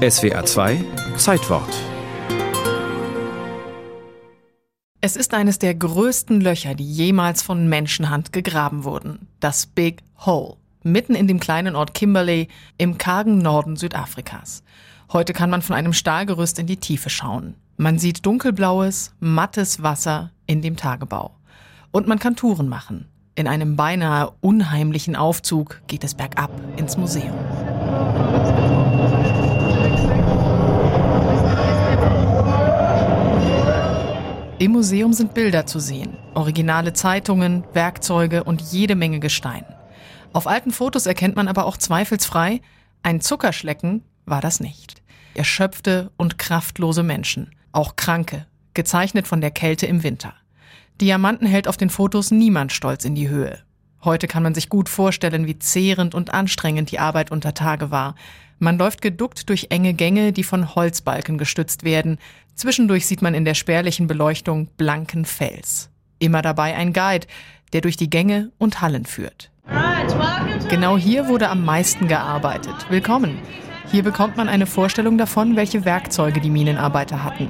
SWA 2 Zeitwort Es ist eines der größten Löcher, die jemals von Menschenhand gegraben wurden. Das Big Hole. Mitten in dem kleinen Ort Kimberley im kargen Norden Südafrikas. Heute kann man von einem Stahlgerüst in die Tiefe schauen. Man sieht dunkelblaues, mattes Wasser in dem Tagebau. Und man kann Touren machen. In einem beinahe unheimlichen Aufzug geht es bergab ins Museum. Im Museum sind Bilder zu sehen, originale Zeitungen, Werkzeuge und jede Menge Gestein. Auf alten Fotos erkennt man aber auch zweifelsfrei, ein Zuckerschlecken war das nicht. Erschöpfte und kraftlose Menschen, auch Kranke, gezeichnet von der Kälte im Winter. Diamanten hält auf den Fotos niemand stolz in die Höhe. Heute kann man sich gut vorstellen, wie zehrend und anstrengend die Arbeit unter Tage war. Man läuft geduckt durch enge Gänge, die von Holzbalken gestützt werden. Zwischendurch sieht man in der spärlichen Beleuchtung blanken Fels. Immer dabei ein Guide, der durch die Gänge und Hallen führt. Genau hier wurde am meisten gearbeitet. Willkommen. Hier bekommt man eine Vorstellung davon, welche Werkzeuge die Minenarbeiter hatten.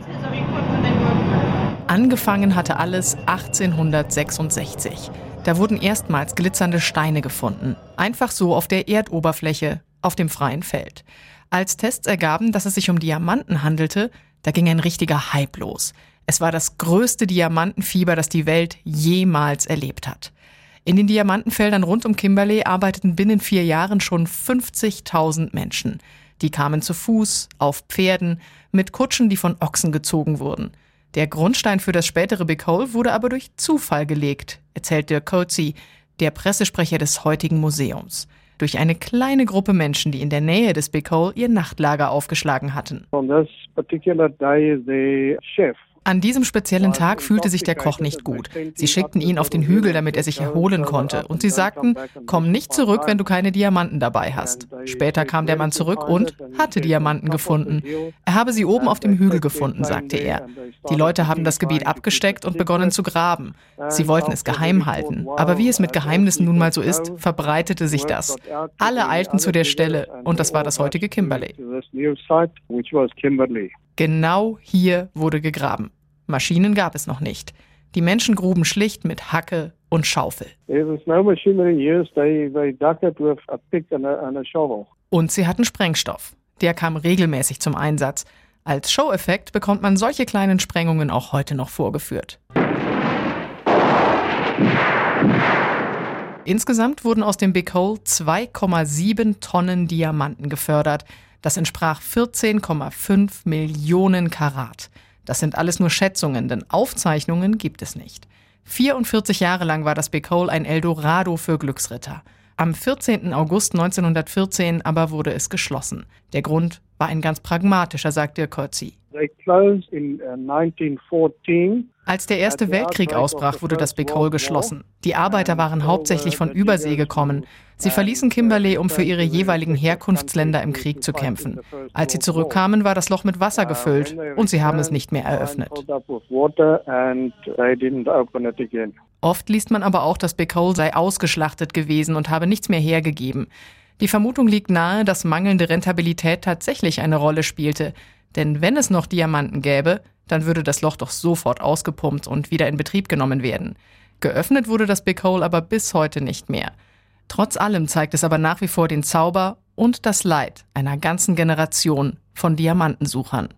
Angefangen hatte alles 1866. Da wurden erstmals glitzernde Steine gefunden. Einfach so auf der Erdoberfläche, auf dem freien Feld. Als Tests ergaben, dass es sich um Diamanten handelte, da ging ein richtiger Hype los. Es war das größte Diamantenfieber, das die Welt jemals erlebt hat. In den Diamantenfeldern rund um Kimberley arbeiteten binnen vier Jahren schon 50.000 Menschen. Die kamen zu Fuß, auf Pferden, mit Kutschen, die von Ochsen gezogen wurden. Der Grundstein für das spätere Big Hole wurde aber durch Zufall gelegt, erzählt Dirk Coetzee, der Pressesprecher des heutigen Museums durch eine kleine Gruppe Menschen, die in der Nähe des Big Hole ihr Nachtlager aufgeschlagen hatten. On this particular day, the chef an diesem speziellen Tag fühlte sich der Koch nicht gut. Sie schickten ihn auf den Hügel, damit er sich erholen konnte. Und sie sagten, komm nicht zurück, wenn du keine Diamanten dabei hast. Später kam der Mann zurück und hatte Diamanten gefunden. Er habe sie oben auf dem Hügel gefunden, sagte er. Die Leute haben das Gebiet abgesteckt und begonnen zu graben. Sie wollten es geheim halten. Aber wie es mit Geheimnissen nun mal so ist, verbreitete sich das. Alle eilten zu der Stelle und das war das heutige Kimberley. Genau hier wurde gegraben. Maschinen gab es noch nicht. Die Menschen gruben schlicht mit Hacke und Schaufel. Und sie hatten Sprengstoff. Der kam regelmäßig zum Einsatz. Als Show-Effekt bekommt man solche kleinen Sprengungen auch heute noch vorgeführt. Insgesamt wurden aus dem Big Hole 2,7 Tonnen Diamanten gefördert. Das entsprach 14,5 Millionen Karat. Das sind alles nur Schätzungen, denn Aufzeichnungen gibt es nicht. 44 Jahre lang war das Big Hole ein Eldorado für Glücksritter. Am 14. August 1914 aber wurde es geschlossen. Der Grund war ein ganz pragmatischer, sagt Dirk Kotzi. Uh, Als der Erste Weltkrieg ausbrach, wurde das Big Hole geschlossen. Die Arbeiter waren hauptsächlich von Übersee gekommen. Sie verließen Kimberley, um für ihre jeweiligen Herkunftsländer im Krieg zu kämpfen. Als sie zurückkamen, war das Loch mit Wasser gefüllt und sie haben es nicht mehr eröffnet. Oft liest man aber auch, dass Big Hole sei ausgeschlachtet gewesen und habe nichts mehr hergegeben. Die Vermutung liegt nahe, dass mangelnde Rentabilität tatsächlich eine Rolle spielte. Denn wenn es noch Diamanten gäbe, dann würde das Loch doch sofort ausgepumpt und wieder in Betrieb genommen werden. Geöffnet wurde das Big Hole aber bis heute nicht mehr. Trotz allem zeigt es aber nach wie vor den Zauber und das Leid einer ganzen Generation von Diamantensuchern.